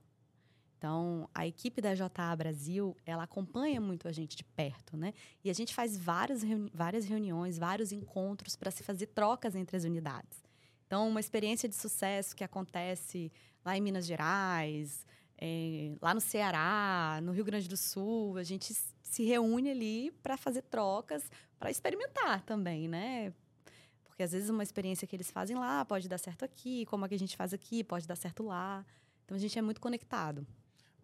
Então, a equipe da JA Brasil, ela acompanha muito a gente de perto, né? E a gente faz várias, reuni várias reuniões, vários encontros para se fazer trocas entre as unidades. Então, uma experiência de sucesso que acontece lá em Minas Gerais, é, lá no Ceará, no Rio Grande do Sul, a gente se reúne ali para fazer trocas, para experimentar também, né? Porque às vezes uma experiência que eles fazem lá pode dar certo aqui, como a que a gente faz aqui pode dar certo lá. Então a gente é muito conectado.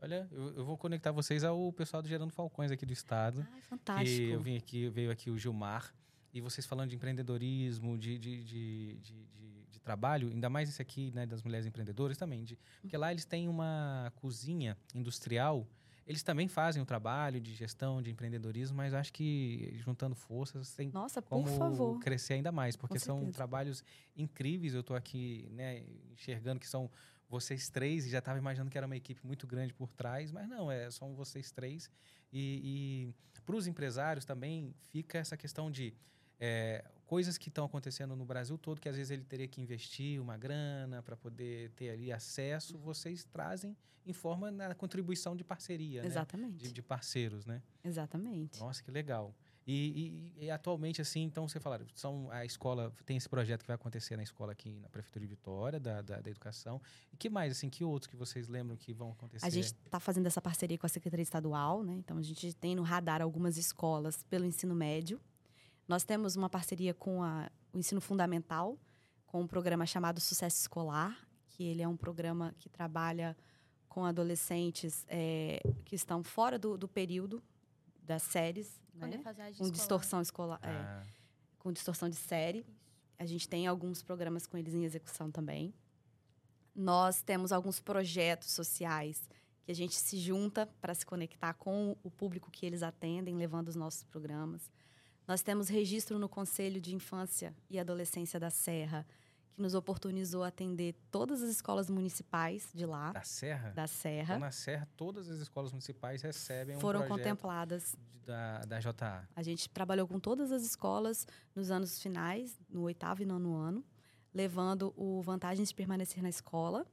Olha, eu, eu, vou conectar vocês ao pessoal do Gerando Falcões aqui do estado. Ai, fantástico. Que eu vim aqui, veio aqui o Gilmar. E vocês falando de empreendedorismo, de, de, de, de, trabalho, ainda mais esse aqui, né, das mulheres empreendedoras também. De, porque lá eles têm uma cozinha industrial. Eles também fazem o trabalho de gestão, de empreendedorismo, mas acho que juntando forças tem Nossa, como crescer ainda mais, porque são trabalhos incríveis. Eu estou aqui né, enxergando que são vocês três, e já estava imaginando que era uma equipe muito grande por trás, mas não, é são vocês três. E, e para os empresários também fica essa questão de é, coisas que estão acontecendo no Brasil todo, que às vezes ele teria que investir uma grana para poder ter ali acesso, vocês trazem em forma da contribuição de parceria, né? Exatamente. Né? De, de parceiros, né? Exatamente. Nossa, que legal. E, e, e, atualmente, assim, então você falaram, são, a escola tem esse projeto que vai acontecer na escola aqui na Prefeitura de Vitória, da, da, da Educação. E que mais, assim, que outros que vocês lembram que vão acontecer? A gente está fazendo essa parceria com a Secretaria Estadual, né? Então a gente tem no radar algumas escolas pelo ensino médio. Nós temos uma parceria com a, o ensino fundamental, com um programa chamado Sucesso Escolar, que ele é um programa que trabalha com adolescentes é, que estão fora do, do período das séries, né? com distorção escolar, é, ah. é, com distorção de série. Isso. A gente tem alguns programas com eles em execução também. Nós temos alguns projetos sociais que a gente se junta para se conectar com o público que eles atendem, levando os nossos programas. Nós temos registro no Conselho de Infância e Adolescência da Serra, que nos oportunizou atender todas as escolas municipais de lá. Da Serra? Da Serra. Então, na Serra, todas as escolas municipais recebem Foram um contempladas. Da, da JA. A gente trabalhou com todas as escolas nos anos finais, no oitavo e nono ano, levando o Vantagens de Permanecer na Escola,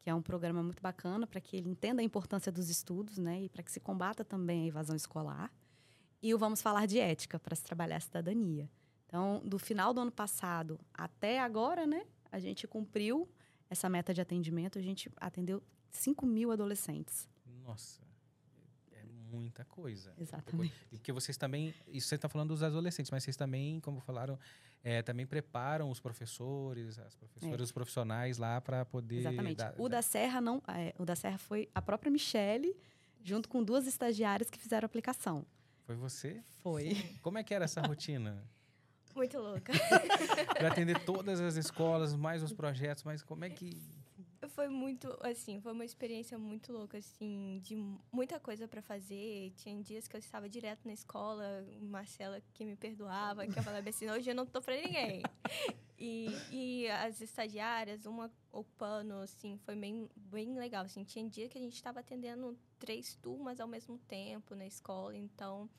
que é um programa muito bacana para que ele entenda a importância dos estudos né, e para que se combata também a evasão escolar. E o Vamos Falar de Ética, para se trabalhar a cidadania. Então, do final do ano passado até agora, né, a gente cumpriu essa meta de atendimento, a gente atendeu 5 mil adolescentes. Nossa, é muita coisa. Exatamente. E porque vocês também, isso você está falando dos adolescentes, mas vocês também, como falaram, é, também preparam os professores, as professoras, é. os profissionais lá para poder. Exatamente. Dar, o dar... da Serra não, é, o da Serra foi a própria Michele, junto com duas estagiárias que fizeram a aplicação. Foi você? Foi. Como é que era essa rotina? Muito louca. *laughs* para atender todas as escolas, mais os projetos, mas como é que foi muito, assim, foi uma experiência muito louca, assim, de muita coisa para fazer. Tinha dias que eu estava direto na escola, Marcela que me perdoava, que eu falava assim, hoje eu não tô para ninguém. E, e as estagiárias, uma ocupando, assim, foi bem, bem legal, assim. Tinha dia que a gente estava atendendo três turmas ao mesmo tempo na escola, então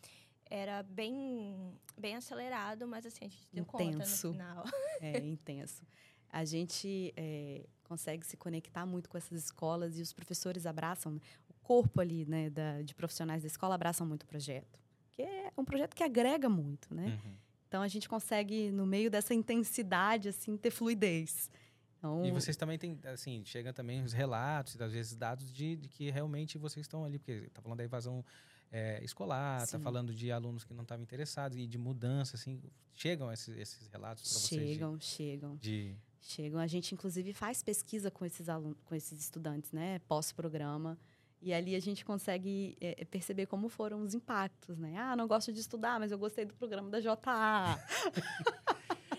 era bem, bem acelerado, mas assim, a gente deu intenso. conta no final. É, intenso. A gente é, consegue se conectar muito com essas escolas e os professores abraçam, o corpo ali, né, da, de profissionais da escola abraçam muito o projeto. Que é um projeto que agrega muito, né? Uhum. Então, a gente consegue, no meio dessa intensidade, assim, ter fluidez. Então, e vocês também têm, assim, chegam também os relatos, às vezes dados de, de que realmente vocês estão ali, porque está falando da evasão é, escolar, está falando de alunos que não estavam interessados e de mudança, assim, chegam esses, esses relatos para vocês? Chegam, de, chegam. De... Chegam. A gente, inclusive, faz pesquisa com esses alunos, com esses estudantes, né, pós-programa. E ali a gente consegue é, perceber como foram os impactos, né? Ah, não gosto de estudar, mas eu gostei do programa da JA. *laughs*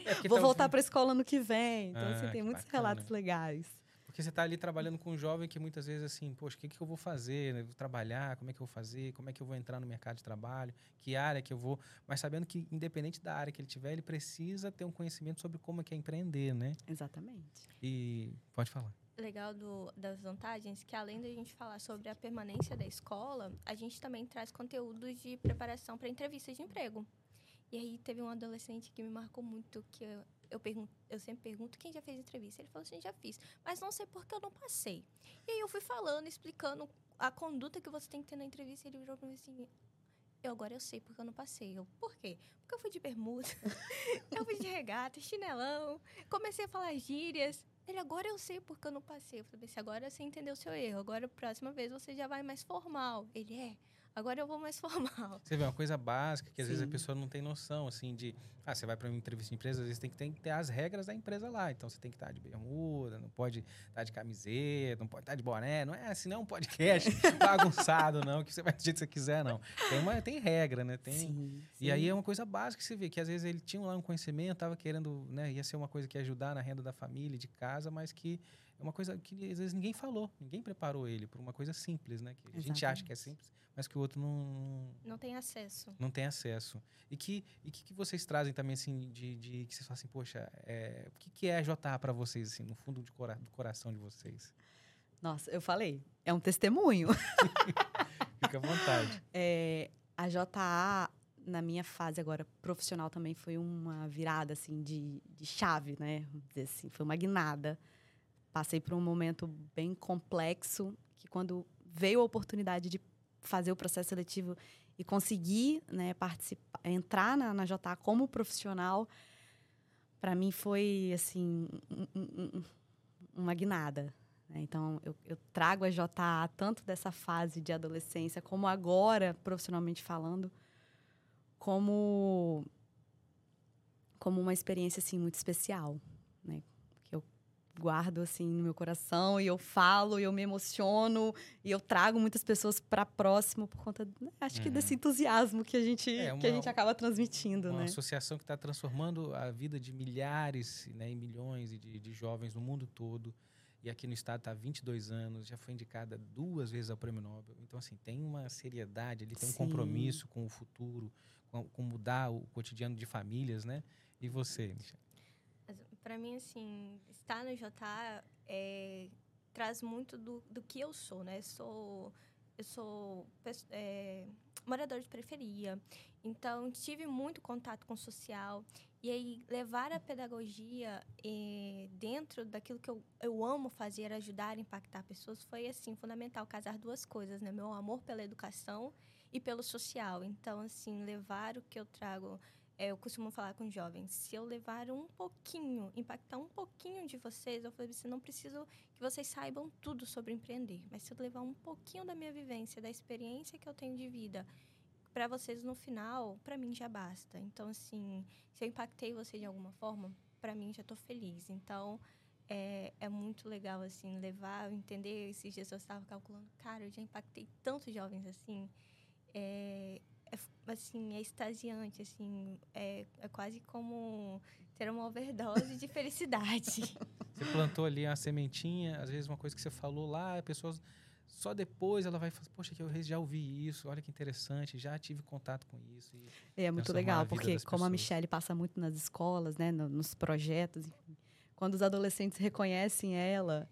É Vou tá voltar para a escola no que vem. Então, Ah, assim, tem muitos bacana. relatos legais. Porque você está ali trabalhando com um jovem que muitas vezes assim, poxa, o que, que eu vou fazer? né? Eu vou trabalhar, como é que eu vou fazer? Como é que eu vou entrar no mercado de trabalho? Que área que eu vou? Mas sabendo que, independente da área que ele tiver, ele precisa ter um conhecimento sobre como é que é empreender, né? Exatamente. E pode falar. legal do, das vantagens que além da gente falar sobre a permanência da escola, a gente também traz conteúdos de preparação para entrevistas de emprego. E aí teve um adolescente que me marcou muito, que eu, eu, pergun eu sempre pergunto quem já fez entrevista. Ele falou assim, já fiz, mas não sei porque eu não passei. E aí eu fui falando, explicando a conduta que você tem que ter na entrevista, ele virou para mim assim, eu agora eu sei porque eu não passei. Eu, por quê? Porque eu fui de bermuda, *laughs* eu fui de regata, chinelão, comecei a falar gírias. Ele, agora eu sei porque eu não passei. Eu falei, se agora você entendeu o seu erro, agora a próxima vez você já vai mais formal. Ele, é, agora eu vou mais *laughs* formal. Você vê uma coisa básica que às vezes a Sim. pessoa não tem noção, assim, de. Ah, você vai para uma entrevista de empresa, às vezes tem que, tem que ter as regras da empresa lá. Então você tem que estar de bermuda, não pode estar de camiseta, não pode estar de boné. Não é assim, não é um podcast *laughs* bagunçado, não, que você vai do jeito que você quiser, não. Tem, uma, tem regra, né? Tem, Sim, E aí sim. é uma coisa básica que você vê, que às vezes ele tinha lá um conhecimento, tava querendo, né, ia ser uma coisa que ia ajudar na renda da família, de casa, mas que é uma coisa que às vezes ninguém falou, ninguém preparou ele por uma coisa simples, né? Que a gente acha que é Exatamente. simples, mas que o outro não, Não tem acesso. não tem acesso. E que, e que, que vocês trazem também, assim, de, de que vocês falam assim, poxa, é, o que, que é JA para vocês, assim, no fundo de cora- do coração de vocês? Nossa, eu falei, é um testemunho. *laughs* Fica à vontade. *laughs* É, a JA, na minha fase agora profissional, também foi uma virada, assim, de, de chave, né? Vamos dizer assim, foi uma guinada. Passei por um momento bem complexo, que quando veio a oportunidade de fazer o processo seletivo e conseguir né, participar, entrar na, na JA como profissional, para mim foi, assim, um- um- um- uma guinada. né? Então, eu, eu trago a JA tanto dessa fase de adolescência, como agora, profissionalmente falando, como, como uma experiência assim, muito especial. Guardo assim, no meu coração e eu falo, e eu me emociono, e eu trago muitas pessoas para próximo por conta, né, acho que Uhum. desse entusiasmo que a gente, É, que a uma- gente acaba transmitindo. Uma né? associação que está transformando a vida de milhares né, e milhões de, de jovens no mundo todo. E aqui no estado está há 22 anos, já foi indicada duas vezes ao Prêmio Nobel. Então, assim, tem uma seriedade ali, tem um Sim. compromisso com o futuro, com, com mudar o cotidiano de famílias, né? E você, Michel? Para mim, assim, estar no JA é, traz muito do, do que eu sou, né? Sou, eu sou é, morador de periferia, então tive muito contato com o social. E aí, levar a pedagogia eh, dentro daquilo que eu, eu amo fazer, ajudar, impactar pessoas, foi, assim, fundamental. Casar duas coisas, né? Meu amor pela educação e pelo social. Então, assim, levar o que eu trago é, eu costumo falar com jovens, se eu levar um pouquinho, impactar um pouquinho de vocês, eu falei assim, não preciso que vocês saibam tudo sobre empreender, mas se eu levar um pouquinho da minha vivência, da experiência que eu tenho de vida, para vocês no final, para mim já basta. Então, assim, se eu impactei você de alguma forma, para mim já estou feliz. Então, é, é muito legal, assim, levar, entender. Esses dias eu estava calculando, cara, eu já impactei tantos jovens assim. É, é, assim, é extasiante, assim, é, é quase como ter uma overdose de felicidade. *laughs* Você plantou ali a sementinha, às vezes uma coisa que você falou lá, a pessoa só depois ela vai falar, poxa, que eu já ouvi isso, olha que interessante, já tive contato com isso. E É muito a legal, porque como a pessoas. Michelle passa muito nas escolas, né, no- nos projetos, enfim, quando os adolescentes reconhecem ela,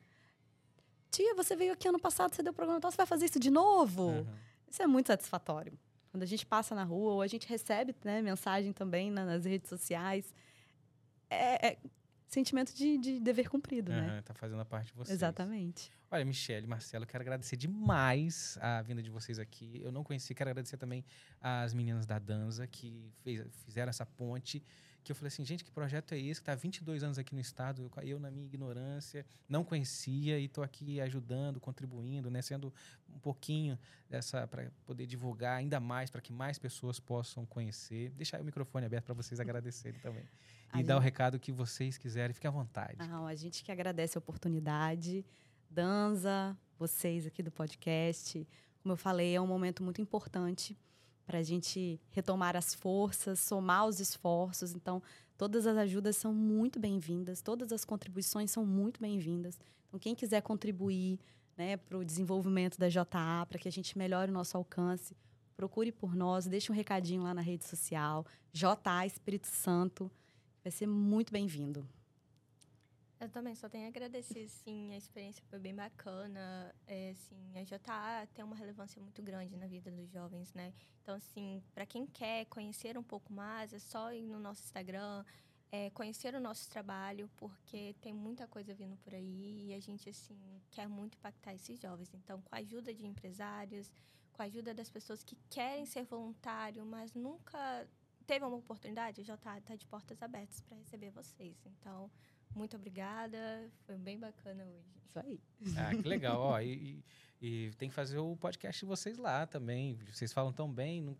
tia, você veio aqui ano passado, você deu programa, então você vai fazer isso de novo? Aham. Isso é muito satisfatório. Quando a gente passa na rua, ou a gente recebe né, mensagem também na- nas redes sociais, é, é sentimento de, de dever cumprido, né? Aham, tá fazendo a parte de vocês. Exatamente. Olha, Michele, Marcelo, quero agradecer demais a vinda de vocês aqui. Eu não conheci, quero agradecer também às meninas da Danza que fez- fizeram essa ponte. Que eu falei assim, gente, que projeto é esse? Que está há 22 anos aqui no estado, eu, eu, na minha ignorância, não conhecia e estou aqui ajudando, contribuindo, né, sendo um pouquinho dessa para poder divulgar ainda mais, para que mais pessoas possam conhecer. Deixar o microfone aberto para vocês agradecerem também. A *laughs* E dar o gente- recado que vocês quiserem, fique à vontade. A gente que agradece a oportunidade. Danza, vocês aqui do podcast. Como eu falei, é um momento muito importante para a gente retomar as forças, somar os esforços. Então, todas as ajudas são muito bem-vindas, todas as contribuições são muito bem-vindas. Então, quem quiser contribuir né, para o desenvolvimento da JA, para que a gente melhore o nosso alcance, procure por nós, deixe um recadinho lá na rede social, JA Espírito Santo, vai ser muito bem-vindo. Eu também só tenho a agradecer, sim, a experiência foi bem bacana, é, assim, a JA tem uma relevância muito grande na vida dos jovens, né? Então, assim, para quem quer conhecer um pouco mais, é só ir no nosso Instagram, é, conhecer o nosso trabalho, porque tem muita coisa vindo por aí e a gente, assim, quer muito impactar esses jovens. Então, com a ajuda de empresários, com a ajuda das pessoas que querem ser voluntário, mas nunca teve uma oportunidade, o JA está de portas abertas para receber vocês. Então, muito obrigada. Foi bem bacana hoje. Isso aí. Ah, que legal. Ó, e, e, tem que fazer o podcast de vocês lá também. Vocês falam tão bem, não,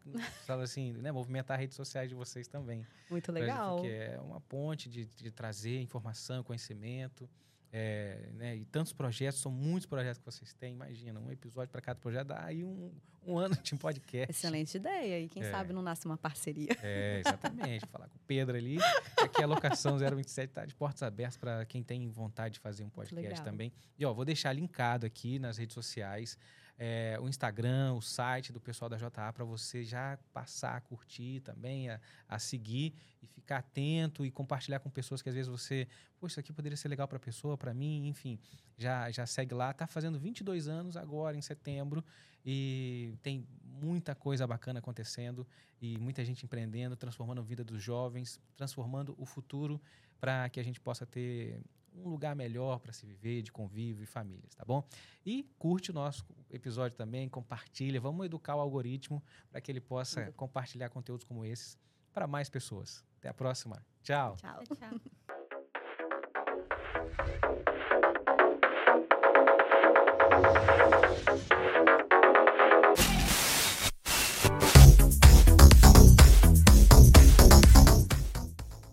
falam assim, né? Movimentar as redes sociais de vocês também. Muito legal. Porque é uma ponte de, de trazer informação, conhecimento. É, né, e tantos projetos, são muitos projetos que vocês têm. Imagina, um episódio para cada projeto dá aí um, um ano de podcast. Excelente ideia. E quem é. sabe não nasce uma parceria. É, exatamente. Falar com o Pedro ali. Aqui a locação 027 está de portas abertas para quem tem vontade de fazer um podcast também. E ó, vou deixar linkado aqui nas redes sociais é, o Instagram, o site do pessoal da JA para você já passar a curtir também, a, a, seguir e ficar atento e compartilhar com pessoas que às vezes você, poxa, isso aqui poderia ser legal para a pessoa, para mim, enfim, já, já segue lá. Está fazendo 22 anos agora, em setembro, e tem muita coisa bacana acontecendo e muita gente empreendendo, transformando a vida dos jovens, transformando o futuro para que a gente possa ter um lugar melhor para se viver, de convívio e famílias, tá bom? E curte o nosso episódio também, compartilha, vamos educar o algoritmo para que ele possa uhum. compartilhar conteúdos como esses para mais pessoas. Até a próxima. Tchau. Tchau, tchau. *laughs*